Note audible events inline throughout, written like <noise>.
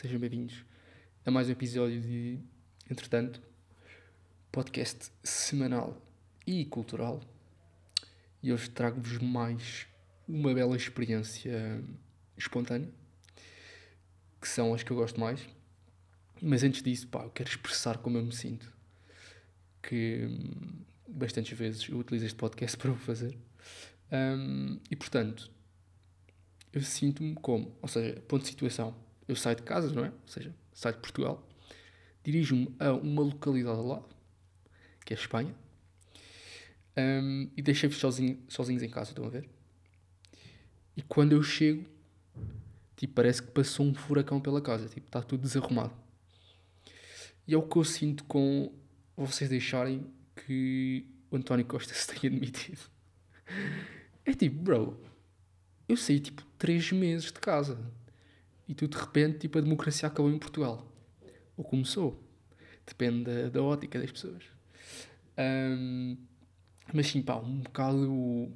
sejam bem-vindos a mais um episódio de Entretanto, podcast semanal e cultural. E hoje trago-vos mais uma bela experiência espontânea, que são as que eu gosto mais. Mas antes disso, pá, eu quero expressar como eu me sinto. Que hum, bastantes vezes eu utilizo este podcast <laughs> para o fazer. Um, e portanto, eu sinto-me como, ou seja, ponto de situação, eu saio de casa, não é? Ou seja, saio de Portugal, dirijo-me a uma localidade lado, que é a Espanha, um, e deixei-vos sozinho, sozinhos em casa, estão a ver? E quando eu chego, tipo, parece que passou um furacão pela casa, tipo, está tudo desarrumado. E é o que eu sinto com vocês deixarem que o António Costa <laughs> se tenha demitido. É tipo, bro, eu saí tipo 3 meses de casa e tu de repente tipo a democracia acabou em Portugal. Ou começou. Depende da, da ótica das pessoas. Um, mas sim, pá, um bocado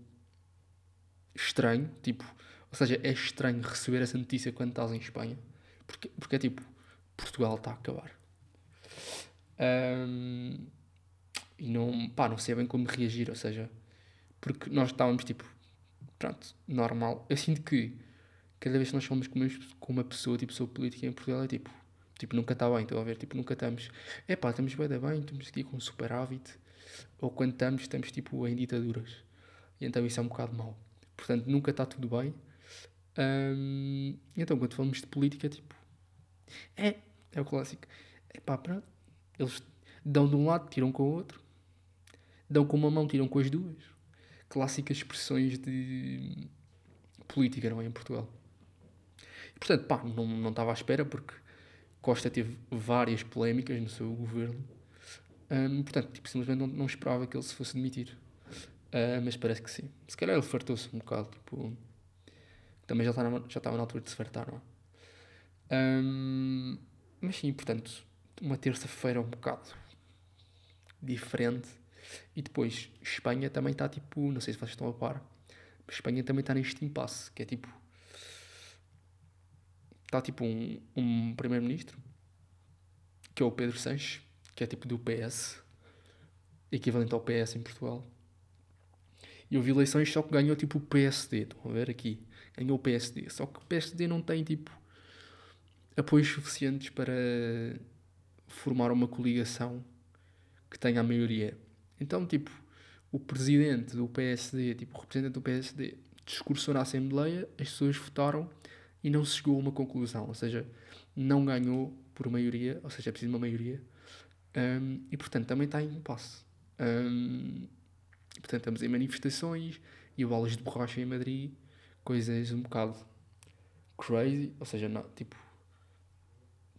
estranho, tipo, ou seja, é estranho receber essa notícia quando estás em Espanha, porque, porque é tipo, Portugal está a acabar. Um, e não, pá, não sei bem como reagir, ou seja, porque nós estávamos tipo, pronto, normal. Eu sinto que cada vez que nós falamos com uma, pessoa, tipo, sou política em Portugal, é tipo, tipo, nunca está bem, estão a ver? Tipo, nunca estamos, é pá, estamos bem, bem, estamos aqui com superávit, ou quando estamos, estamos tipo em ditaduras. E então isso é um bocado mau. Portanto, nunca está tudo bem. Então, quando falamos de política, tipo, é, é o clássico. É pá, pronto. Eles dão de um lado, tiram com o outro. Dão com uma mão, tiram com as duas. Clássicas expressões de política, não é? Em Portugal. Portanto, pá, não, não estava à espera porque Costa teve várias polémicas no seu governo. Um, portanto, tipo, simplesmente não, não, esperava que ele se fosse demitir. Uh, mas parece que sim. Se calhar ele fartou-se um bocado. Tipo, também já, está na, já estava na altura de se fartar, não é? Um, mas sim, portanto, uma terça-feira um bocado diferente. E depois, Espanha também está tipo, não sei se vocês estão a par, Espanha também está neste impasse, que é tipo. Está tipo um, um primeiro-ministro, que é o Pedro Sanches, que é tipo do PS, equivalente ao PS em Portugal. E houve eleições só que ganhou tipo o PSD, estão a ver aqui? Ganhou o PSD, só que o PSD não tem tipo apoios suficientes para formar uma coligação que tenha a maioria. Então, tipo, o presidente do PSD, tipo, o representante do PSD, discursou na Assembleia, as pessoas votaram e não se chegou a uma conclusão. Ou seja, não ganhou por maioria, ou seja, é preciso uma maioria. Um, e, portanto, também está em impasse. Um, portanto, estamos em manifestações e bolas de borracha em Madrid, coisas um bocado crazy, ou seja, não, tipo,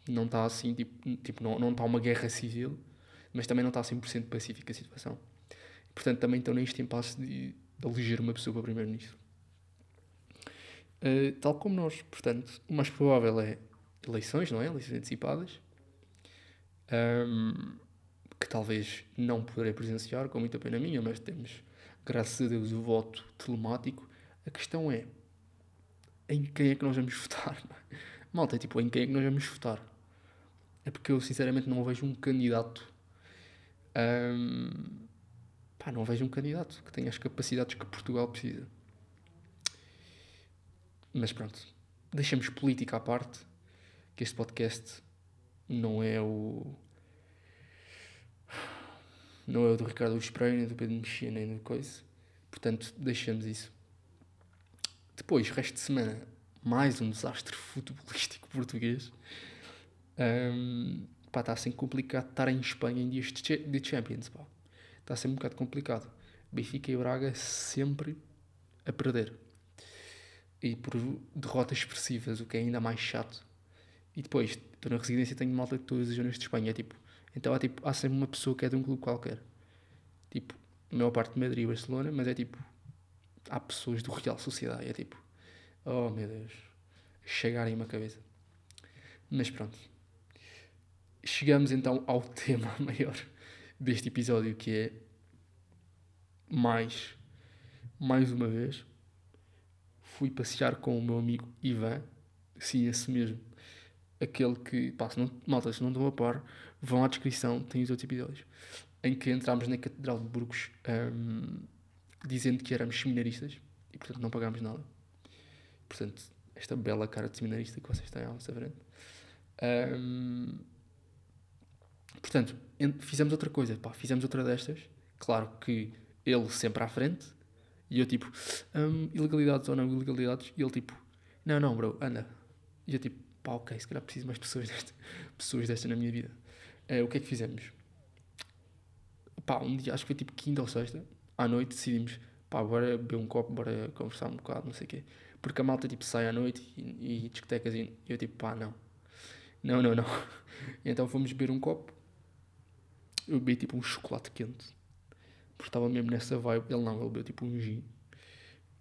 não está assim, tipo, tipo não, não está uma guerra civil, mas também não está 100% pacífica a situação. Portanto, também estão neste impasse de eleger uma pessoa para primeiro-ministro. Uh, tal como nós, portanto, o mais provável é eleições, não é? Eleições antecipadas. Um, que talvez não poderei presenciar, com muita pena minha, mas temos, graças a Deus, o voto telemático. A questão é em quem é que nós vamos <laughs> votar? Malta, é tipo, em quem é que nós vamos votar? É porque eu sinceramente não vejo um candidato. Um, pá, não vejo um candidato que tenha as capacidades que Portugal precisa. Mas pronto, deixamos política à parte, que este podcast não é o. Não é o do Ricardo Espreio, nem do Pedro Mexia, nem do coisa. Portanto, deixamos isso. Depois, resto de semana, mais um desastre futebolístico <laughs> português. Um, pá, está complicado estar em Espanha em dias de Champions. Está a ser um bocado complicado. Benfica e Braga sempre a perder. E por derrotas expressivas, o que é ainda mais chato. E depois, estou na residência e tenho malta de todas as zonas de Espanha. Tipo, então há, tipo, há sempre uma pessoa que é de um clube qualquer. Tipo, a maior parte de Madrid e Barcelona, mas é tipo, há pessoas do Real Sociedade. É tipo, oh meu Deus, chegarem uma cabeça. Mas pronto. Chegamos então ao <laughs> tema maior deste episódio que é mais, mais uma vez, fui passear com o meu amigo Ivan, sim, esse mesmo, aquele que, pá, se não, malta, se não estão a par, vão à descrição, tem os outros episódios, em que entramos na Catedral de Burgos um, dizendo que éramos seminaristas e, portanto, não pagámos nada. Portanto, esta bela cara de seminarista que vocês têm à vossa frente. Um, portanto, fizemos outra coisa, pá, fizemos outra destas. Claro que ele sempre à frente e eu tipo, um, ilegalidades ou não ilegalidades, e ele tipo, não, não, bro, anda. E eu tipo, pá, ok, se calhar preciso mais pessoas destas, <laughs> pessoas destas na minha vida. Uh, o que é que fizemos? Pá, um dia, acho que foi tipo quinta ou sexta, à noite decidimos, pá, bora beber um copo, bora conversar um bocado, não sei o quê. Porque a malta tipo sai à noite e, e discotecas e eu tipo, pá, não. Não, não, não. <laughs> então fomos beber um copo. Eu bebi tipo um chocolate quente. Porque estava mesmo nessa vibe. Ele não, ele bebeu tipo um gin.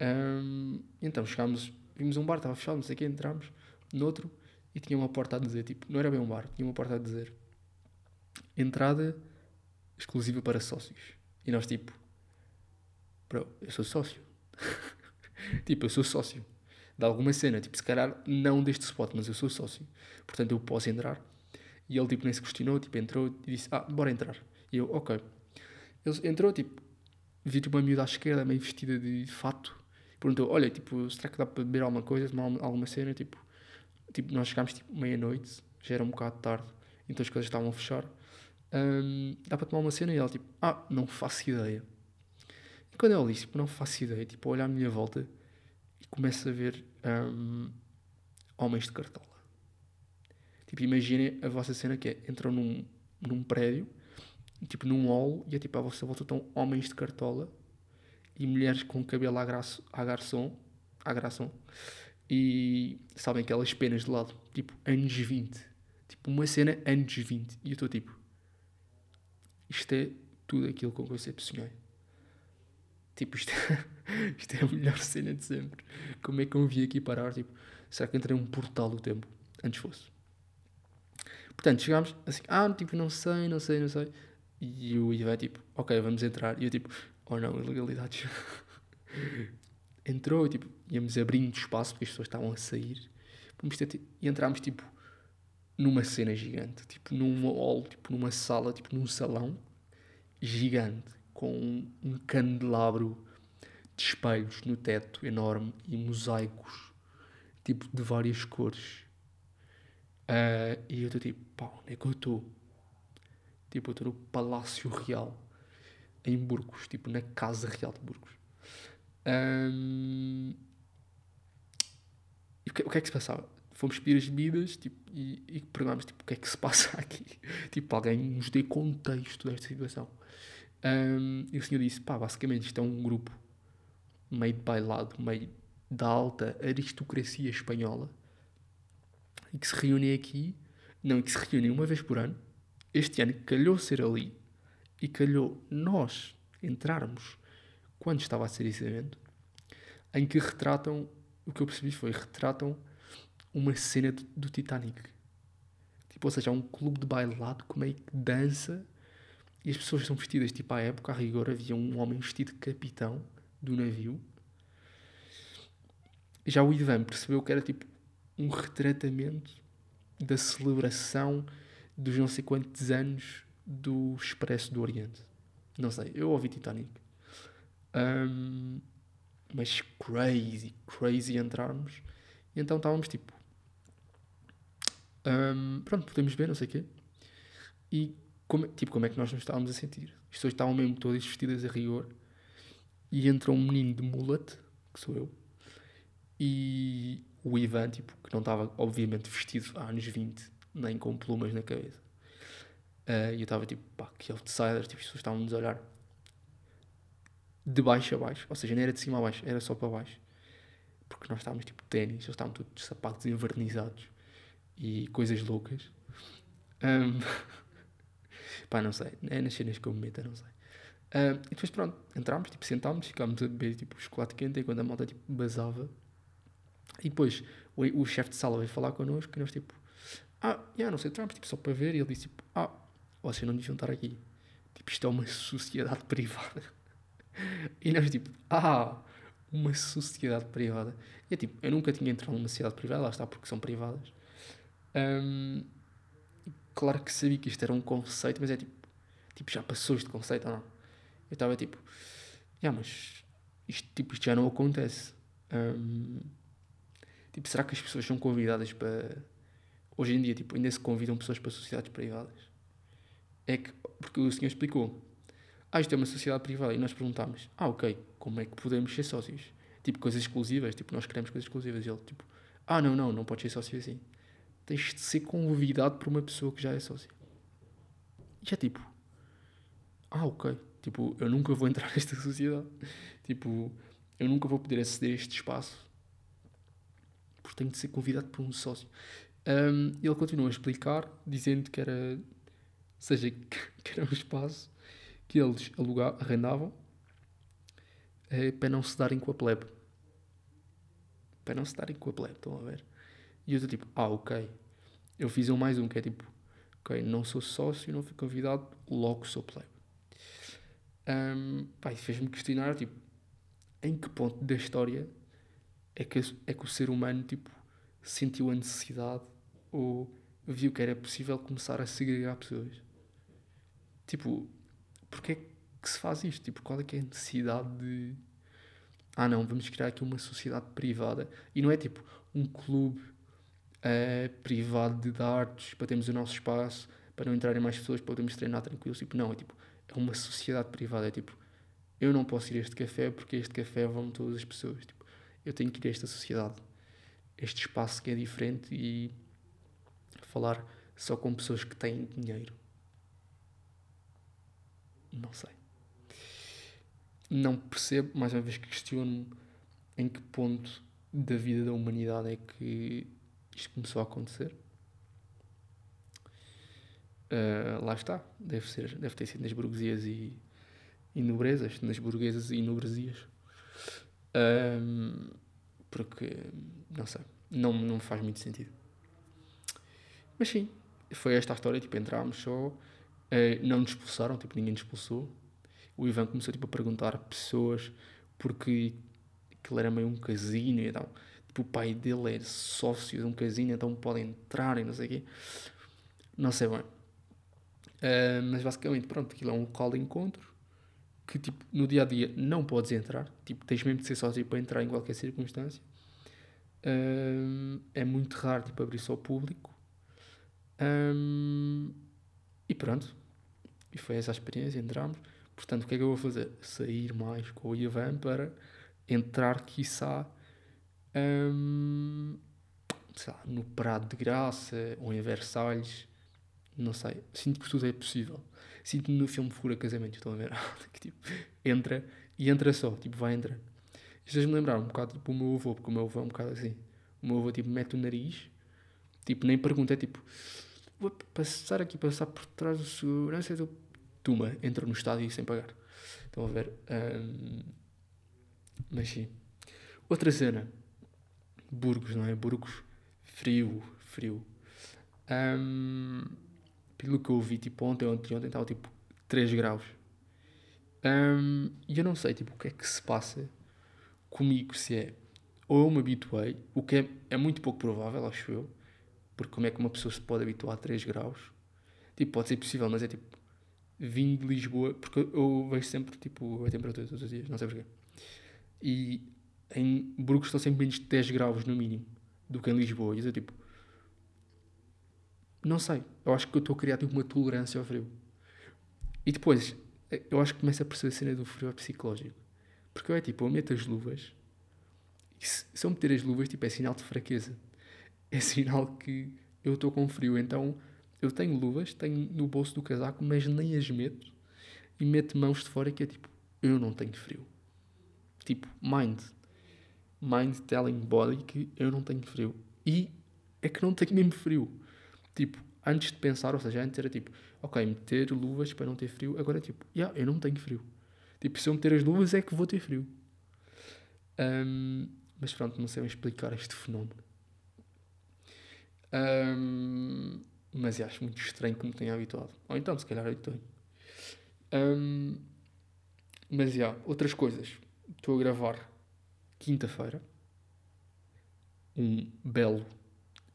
Um, então chegámos, vimos um bar, estava fechado, não sei o quê, entramos. Noutro, e tinha uma porta a dizer, tipo, não era bem um bar, tinha uma porta a dizer entrada exclusiva para sócios. E nós, tipo, bro, eu sou sócio. <laughs> tipo, eu sou sócio de alguma cena, tipo, se calhar não deste spot, mas eu sou sócio, portanto eu posso entrar. E ele, tipo, nem se questionou, tipo, entrou e disse, ah, bora entrar. E eu, ok. Ele entrou, tipo, vi tipo, uma miúda à esquerda, meio vestida de fato, perguntou, olha, tipo, será que dá para beber alguma coisa, tomar alguma cena, tipo, tipo, nós chegámos, tipo, meia-noite, já era um bocado tarde, então as coisas estavam a fechar, um, dá para tomar uma cena? E ela, tipo, ah, não faço ideia. E quando ela disse, tipo, não faço ideia, tipo, olhar à minha volta e começo a ver um, homens de cartola. Tipo, imaginem a vossa cena que é, entram num, num prédio, tipo, num hall, e é tipo, à vossa volta estão homens de cartola e mulheres com cabelo à, graço, à garçom, à garçom, e sabem aquelas penas de lado, tipo, anos 20. Tipo, uma cena anos 20. E eu estou tipo, isto é tudo aquilo com que eu sempre sonhei. Tipo, isto é, <laughs> isto é a melhor cena de sempre. Como é que eu vim aqui parar? Tipo, será que entrei um portal do tempo? Antes fosse. Portanto, chegámos assim, ah, tipo, não sei, não sei, não sei. E o Ivan, tipo, ok, vamos entrar. E eu, tipo, oh não, ilegalidades. <laughs> Entrou, tipo, íamos abrindo espaço porque as pessoas estavam a sair. Ter, e entrámos, tipo, numa cena gigante, tipo num hall, tipo numa sala, tipo num salão gigante, com um, um candelabro de espelhos no teto enorme e mosaicos, tipo de várias cores. Uh, e eu estou tipo, pá, onde é que eu estou? Tipo, eu estou no Palácio Real, em Burgos, tipo na Casa Real de Burgos. Um, e o que, o que é que se passava? fomos pedir as bebidas tipo, e, e perguntámos tipo, o que é que se <laughs> passa aqui. tipo, alguém nos dê contexto desta situação. Um, e o senhor disse: pá, basicamente isto é um grupo meio de bailado, meio da alta aristocracia espanhola e que se reúnem aqui, não, e que se reúnem uma vez por ano. Este ano calhou ser ali e calhou nós entrarmos quando estava a ser esse evento, em que retratam, o que eu percebi foi, retratam uma cena do, do Titanic. Tipo, ou seja, é um clube de bailado que meio que dança e as pessoas são vestidas, tipo, à época, a rigor, havia um homem vestido de capitão do navio. Já o Ivan percebeu que era tipo um retratamento da celebração dos não sei quantos anos do Expresso do Oriente. Não sei, eu ouvi Titanic. Um, mas crazy, crazy entrarmos. E então estávamos tipo um, pronto, podemos ver, não sei o quê. E como, tipo, como é que nós nos estávamos a sentir? As pessoas estavam mesmo todas vestidas a rigor. E entra um menino de mullet, que sou eu, e o Ivan, tipo, que não estava, obviamente, vestido há anos 20, nem com plumas na cabeça. Uh, e eu estava tipo, pá, que outsider, tipo, as pessoas estavam-nos a olhar de baixo a baixo, ou seja, não era de cima a baixo, era só para baixo. Porque nós estávamos tipo ténis, eles estavam todos de sapatos envernizados e coisas loucas. Um, <laughs> pá, não sei. É nas cenas que eu me meto, não sei. E depois pronto, entramos, tipo, sentámos, ficámos a beber tipo, chocolate quente enquanto a malta tipo, basava. E depois o, o chefe de sala veio falar connosco e nós tipo, ah, yeah, não sei, entramos tipo, só para ver. E ele disse tipo, ah, vocês não deviam estar aqui. Tipo, isto é uma sociedade privada. <laughs> E nós tipo, ah, uma sociedade privada. E é tipo, eu nunca tinha entrado numa sociedade privada, lá está, porque são privadas. Um, claro que sabia que isto era um conceito, mas é tipo, tipo já passou este conceito ou não? Eu estava tipo, yeah, mas isto, tipo, isto já não acontece. Um, tipo, será que as pessoas são convidadas para. Hoje em dia, tipo, ainda se convidam pessoas para sociedades privadas? É que, porque o senhor explicou, ah, isto é uma sociedade privada, e nós perguntámos, ah, ok, como é que podemos ser sócios? Tipo, coisas exclusivas, tipo, nós queremos coisas exclusivas. E ele, tipo, ah, não, não, não podes ser sócio assim. Tens de ser convidado por uma pessoa que já é sócia. E é tipo, ah, ok, tipo, eu nunca vou entrar <laughs> nesta sociedade. tipo, eu nunca vou poder aceder a este espaço porque tenho de ser convidado por um sócio. Um, ele continua a explicar, dizendo que era, seja, <laughs> que era um espaço que eles alugavam, arrendavam é, para não se darem com a plebe. Para não se darem com a plebe, estão a ver? E eu estou tipo, ah, ok. Eu fiz um mais um, que é tipo, ok, não sou sócio, não fui convidado, logo sou plebe. Um, pá, fez-me questionar, tipo, em que ponto da história é que, é que o ser humano, tipo, sentiu a necessidade ou viu que era possível começar a segregar pessoas. Tipo, porque é que se faz isto? Tipo, qual é que é a necessidade de... Ah não, vamos criar aqui uma sociedade privada. E não é tipo um clube uh, privado de artes para termos o nosso espaço, para não entrarem mais pessoas, para podermos treinar tranquilos. Tipo, não, é tipo, é uma sociedade privada. É tipo, eu não posso ir a este café porque este café vão todas as pessoas. Tipo, eu tenho que ir a esta sociedade, este espaço que é diferente e falar só com pessoas que têm dinheiro. Não sei. Não percebo, mais uma vez que questiono em que ponto da vida da humanidade é que isto começou a acontecer. Uh, lá está, deve, ser, deve ter sido nas burguesias e, e nobrezas, nas burguesas e nobresias. Um, porque, não sei, não, não faz muito sentido. Mas sim, foi esta a história, tipo, entrámos só, uh, não nos expulsaram, tipo, ninguém nos expulsou. O Ivan começou, tipo, a perguntar a pessoas porque aquilo era meio um casino e tal. Tipo, o pai dele é sócio de um casino, então pode entrar e não sei o quê. Não sei bem. Uh, mas basicamente, pronto, aquilo é um local de encontro que tipo, no dia a dia não podes entrar, tipo, tens mesmo de ser sócio para entrar em qualquer circunstância. Um, é muito raro tipo, abrir só ao público. Um, e pronto. E foi essa a experiência, entramos. Portanto, o que é que eu vou fazer? Sair mais com o Ivan para entrar, quiçá, um, lá, no Prado de Graça ou em Versalhes. Não sei. Sinto que tudo é possível. Sinto-me no filme Fura Casamento, estão a ver? <laughs> que tipo, entra e entra só, tipo, vai entrar. Isto me lembrar um bocado tipo o meu avô, porque o meu avô é um bocado assim. O meu avô tipo mete o nariz, tipo, nem pergunta, é tipo, vou passar aqui, passar por trás do segurança, do tuma, entra no estádio sem pagar. Estão a ver? Um, mas sim. Outra cena. Burgos, não é? Burgos, frio, frio. Um, pelo que eu vi, tipo, ontem, ontem, ontem estava tipo 3 graus. Um, e eu não sei, tipo, o que é que se passa comigo, se é ou eu me habituei, o que é, é muito pouco provável, acho eu, porque como é que uma pessoa se pode habituar a 3 graus? Tipo, pode ser possível, mas é tipo, vim de Lisboa, porque eu vejo sempre, tipo, a temperatura todos os dias, não sei porquê. E em Burgos estão sempre menos de 10 graus no mínimo do que em Lisboa. E eu tipo, não sei. Eu acho que eu estou a criar tipo, uma tolerância ao frio. E depois, eu acho que começo a perceber a cena do frio psicológico. Porque eu é tipo, eu meto as luvas. E se, se eu meter as luvas, tipo, é sinal de fraqueza. É sinal que eu estou com frio. Então, eu tenho luvas, tenho no bolso do casaco, mas nem as meto. E meto mãos de fora que é tipo, eu não tenho frio. Tipo, mind. Mind telling body que eu não tenho frio. E é que não tenho mesmo frio. Tipo, antes de pensar, ou seja, antes era tipo, ok, meter luvas para não ter frio. Agora é tipo, yeah, eu não tenho frio. Tipo, se eu meter as luvas é que vou ter frio. Um, mas pronto, não sei explicar este fenómeno. Um, mas acho muito estranho que me tenha habituado. Ou então, se calhar, habituei. Um, mas já, outras coisas. Estou a gravar quinta-feira. Um belo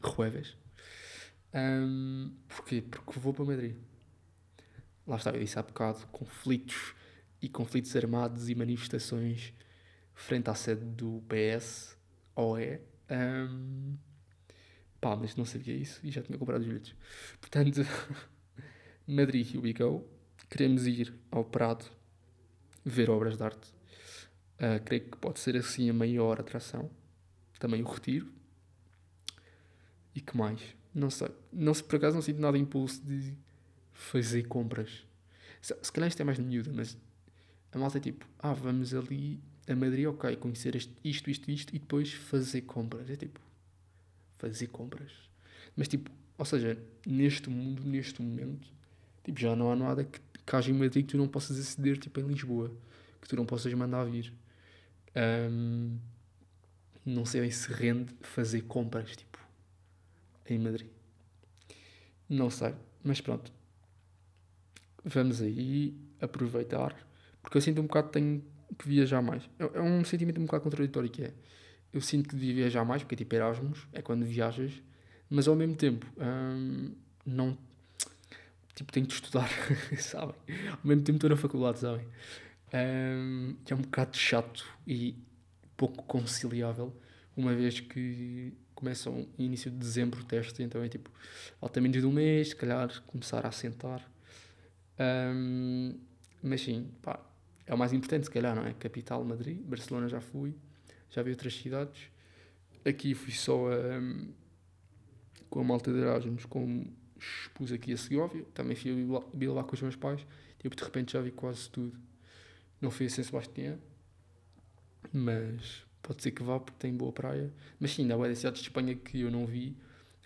jueves. Um, porquê? Porque vou para Madrid. Lá está, eu disse há bocado, conflitos e conflitos armados e manifestações frente à sede do PS, OE. Um, pá, mas não sabia isso e já tinha comprado os bilhetes. Portanto, <laughs> Madrid, here we go. Queremos ir ao Prado ver obras de arte. Uh, creio que pode ser assim a maior atração. Também o Retiro. E que mais? Não sei. Não sei, por acaso não sinto nada impulso de fazer compras. Se, se calhar isto é mais de miúda, mas a malta é tipo, ah, vamos ali a Madrid, ok, conhecer isto, isto, isto, e depois fazer compras. É tipo, fazer compras. Mas tipo, ou seja, neste mundo, neste momento, tipo, já não há nada que, que haja em Madrid que tu não possas aceder, tipo, em Lisboa. Que tu não possas mandar vir. Um, não sei bem se rende fazer compras, tipo, em Madrid. Não sei, mas pronto. Vamos aí aproveitar, porque eu sinto um bocado que tenho que viajar mais. É, é um sentimento um bocado contraditório que é. Eu sinto que devia viajar mais, porque tipo Erasmus, é quando viajas, mas ao mesmo tempo hum, não tipo tenho de estudar, <laughs> sabem? Ao mesmo tempo estou na faculdade, sabem? Um, que é um bocado chato e pouco conciliável, uma vez que começam início de dezembro o teste, então é tipo, falta menos de um mês, se calhar começar a assentar. Um, mas sim, pá, é o mais importante, se calhar, não é? Capital, Madrid, Barcelona já fui, já vi outras cidades. Aqui fui só a, um, com a malta de Erasmus, como expus aqui a Segovia, também fui a Bilbao com os meus pais, tipo, de repente já vi quase tudo. Não fui a São Sebastião, mas pode ser que vá porque tem boa praia. Mas sim, ainda há cidades de Espanha que eu não vi,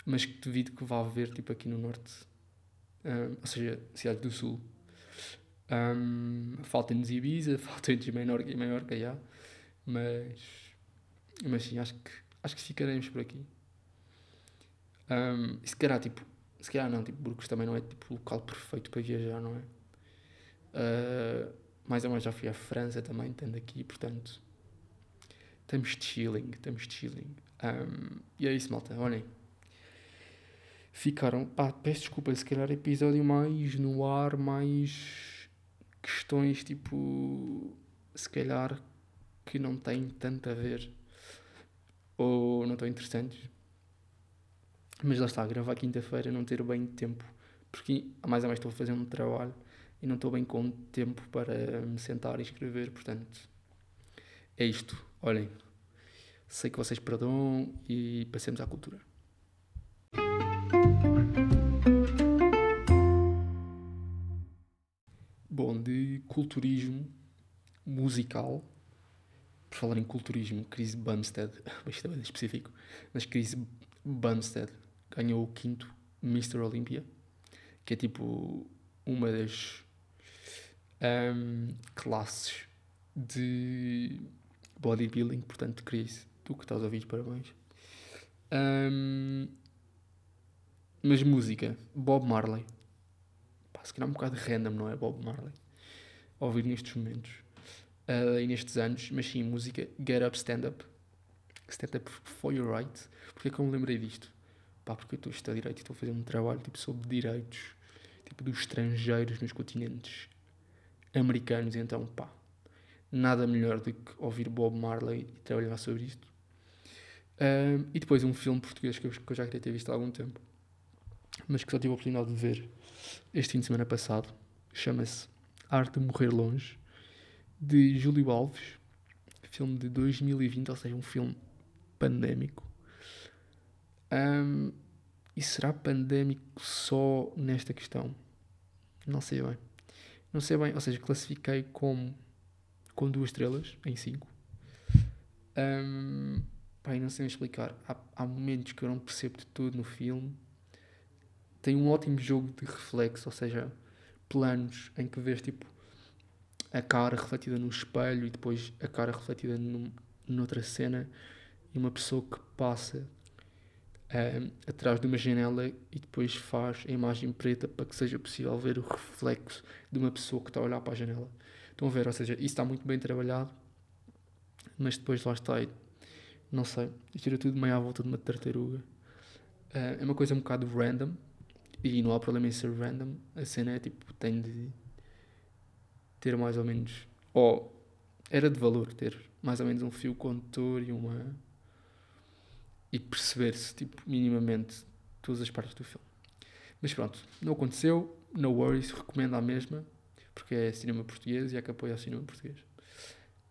mas que devido que vá ver, tipo, aqui no norte, um, ou seja, cidades do sul. Um, falta-nos Ibiza, <laughs> falta-nos Menorca e Maiorca, já. Mas, mas sim, acho que, acho que ficaremos por aqui. Um, se calhar, tipo, se calhar não, tipo, Burgos também não é tipo o local perfeito para viajar, não é? Uh, mais ou menos já fui à França também, estando aqui, portanto, estamos chilling, estamos chilling. Um, e é isso, malta, olhem. Ficaram, pá, peço desculpa, se calhar episódio mais no ar, mais questões tipo, se calhar, que não têm tanto a ver ou não estão interessantes. Mas lá está, gravar quinta-feira, não ter bem tempo, porque a mais ou menos estou a fazer um trabalho e não estou bem com tempo para me sentar e escrever, portanto, é isto. Olhem, sei que vocês perdoam e passemos à cultura. Bom, de culturismo musical, por falar em culturismo, Chris Bumstead, <laughs> isto é bem específico, mas Chris Bumstead ganhou o quinto Mr. Olympia, que é tipo uma das um, classes de bodybuilding, portanto, Chris, tu que estás a ouvir, parabéns. Um, mas música, Bob Marley pá, se calhar um bocado random, não é? Bob Marley. Ouvir nestes momentos uh, e nestes anos, mas sim, música Get Up, Stand Up. Stand Up for Your Right. Porquê é que eu me lembrei disto? Pá, porque eu estou a estudar direito e estou a fazer um trabalho tipo, sobre direitos tipo, dos estrangeiros nos continentes americanos. Então, pá, nada melhor do que ouvir Bob Marley e trabalhar sobre isto. Um, e depois um filme português que eu, que eu, já queria ter visto há algum tempo, mas que só tive a oportunidade de ver este fim de semana passado. Chama-se Arte de Morrer Longe, de Júlio Alves, filme de 2020, ou seja, um filme pandémico. Um, e será pandémico só nesta questão? Não sei bem. Não sei bem, ou seja, classifiquei como com duas estrelas em cinco. Um, pai, não sei explicar. Há, há momentos que eu não percebo de tudo no filme tem um ótimo jogo de reflexo, ou seja, planos em que vês tipo a cara refletida no espelho e depois a cara refletida num, noutra cena e uma pessoa que passa um, atrás de uma janela e depois faz a imagem preta para que seja possível ver o reflexo de uma pessoa que está a olhar para a janela. Estão a ver? Ou seja, isso está muito bem trabalhado, mas depois lá está, não sei, era tudo meio à volta de uma tartaruga. Uh, é uma coisa um bocado random e não há problema em ser random. A cena é tipo, tem de ter mais ou menos. Ou era de valor ter mais ou menos um fio condutor e uma. e perceber-se, tipo, minimamente todas as partes do filme. Mas pronto, não aconteceu, no worries, recomendo a mesma, porque é cinema português e é que apoia o cinema português.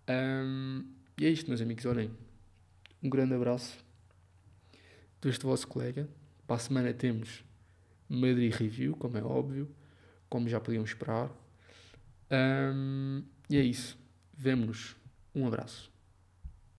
Um, e é isto, meus amigos, olhem. Um grande abraço deste vosso colega. Para a semana temos Madrid Review, como é óbvio, como já podiam esperar. Um, e é isso. Vemo-nos. Um abraço.